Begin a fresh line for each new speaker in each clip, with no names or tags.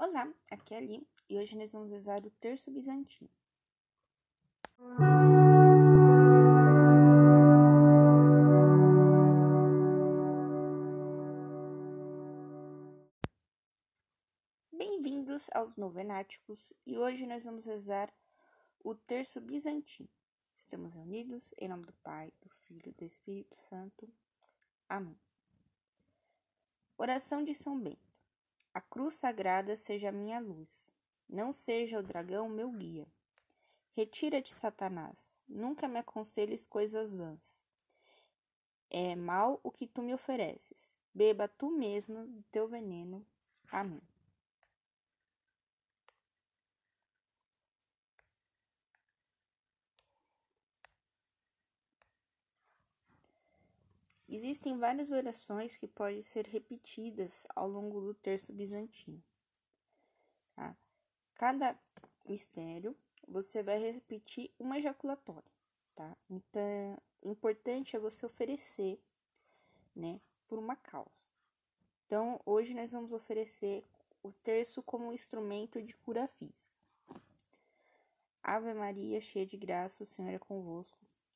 Olá, aqui é Ali e hoje nós vamos rezar o Terço Bizantino. Bem-vindos aos Novenáticos e hoje nós vamos rezar o Terço Bizantino. Estamos reunidos em nome do Pai, do Filho e do Espírito Santo. Amém. Oração de São Bento. A cruz sagrada seja minha luz, não seja o dragão meu guia. Retira-te, Satanás, nunca me aconselhes coisas vãs. É mal o que tu me ofereces, beba tu mesmo do teu veneno. Amém. Existem várias orações que podem ser repetidas ao longo do terço bizantino. Tá? Cada mistério você vai repetir uma ejaculatória, tá? Então, o importante é você oferecer, né, por uma causa. Então, hoje nós vamos oferecer o terço como instrumento de cura física. Ave Maria, cheia de graça, o Senhor é convosco.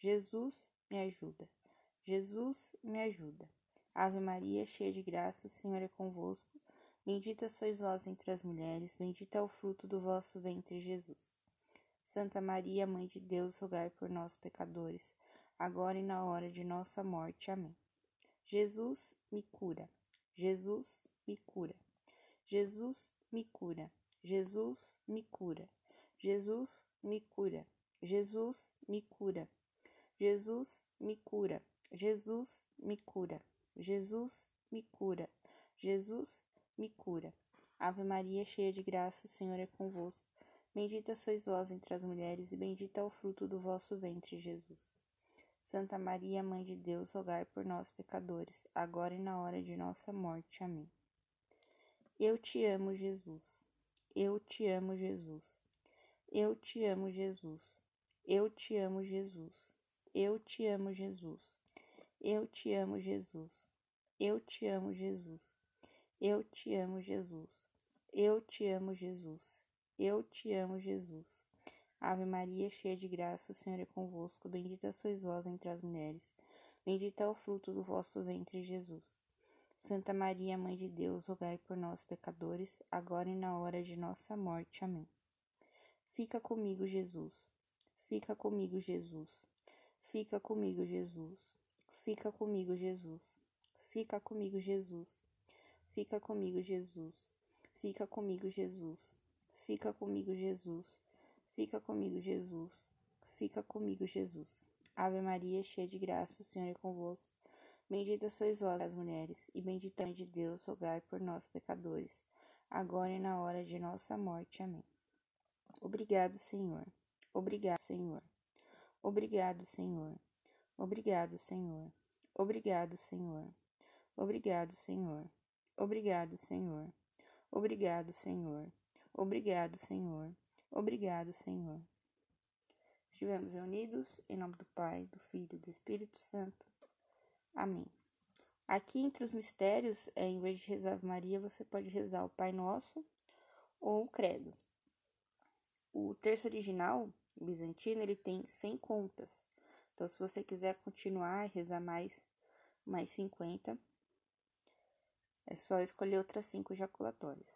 Jesus, me ajuda. Jesus, me ajuda. Ave Maria, cheia de graça, o Senhor é convosco. Bendita sois vós entre as mulheres, bendito é o fruto do vosso ventre, Jesus. Santa Maria, Mãe de Deus, rogai por nós, pecadores, agora e na hora de nossa morte. Amém. Jesus, me cura. Jesus, me cura. Jesus, me cura. Jesus, me cura. Jesus, me cura. Jesus, me cura. Jesus me cura. Jesus me cura. Jesus me cura. Jesus me cura. Ave Maria, cheia de graça, o Senhor é convosco. Bendita sois vós entre as mulheres, e bendito é o fruto do vosso ventre, Jesus. Santa Maria, Mãe de Deus, rogai por nós, pecadores, agora e na hora de nossa morte. Amém. Eu te amo, Jesus. Eu te amo, Jesus. Eu te amo, Jesus. Eu te amo, Jesus. Eu te amo, Jesus. Eu te amo, Jesus. Eu te amo, Jesus. Eu te amo, Jesus. Eu te amo, Jesus. Eu te amo, Jesus. Ave Maria, cheia de graça, o Senhor é convosco. Bendita sois vós entre as mulheres. Bendito é o fruto do vosso ventre, Jesus. Santa Maria, Mãe de Deus, rogai por nós, pecadores, agora e na hora de nossa morte. Amém. Fica comigo, Jesus. Fica comigo, Jesus. Fica comigo, Jesus. Fica comigo, Jesus. Fica comigo, Jesus. Fica comigo, Jesus. Fica comigo, Jesus. Fica comigo, Jesus. Fica comigo, Jesus. Fica comigo, Jesus. Ave Maria, cheia de graça, o Senhor é convosco. Bendita sois vós as mulheres, e bendita é de Deus, rogai por nós, pecadores, agora e na hora de nossa morte. Amém. Obrigado, Senhor. Obrigado, Senhor. Obrigado, Senhor. Obrigado, Senhor. Obrigado, Senhor. Obrigado, Senhor. Obrigado, Senhor. Obrigado, Senhor. Obrigado, Senhor. Obrigado, Senhor. Estivemos reunidos em nome do Pai, do Filho e do Espírito Santo. Amém. Aqui entre os mistérios, é, em vez de rezar Maria, você pode rezar o Pai Nosso ou o Credo. O terço original bizantino, ele tem 100 contas. Então, se você quiser continuar e rezar mais, mais 50, é só escolher outras 5 ejaculatórias.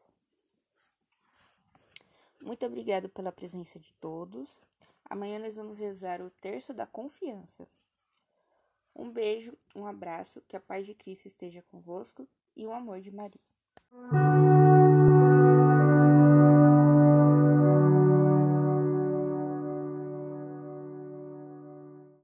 Muito obrigado pela presença de todos. Amanhã nós vamos rezar o terço da confiança. Um beijo, um abraço, que a paz de Cristo esteja convosco e o amor de Maria.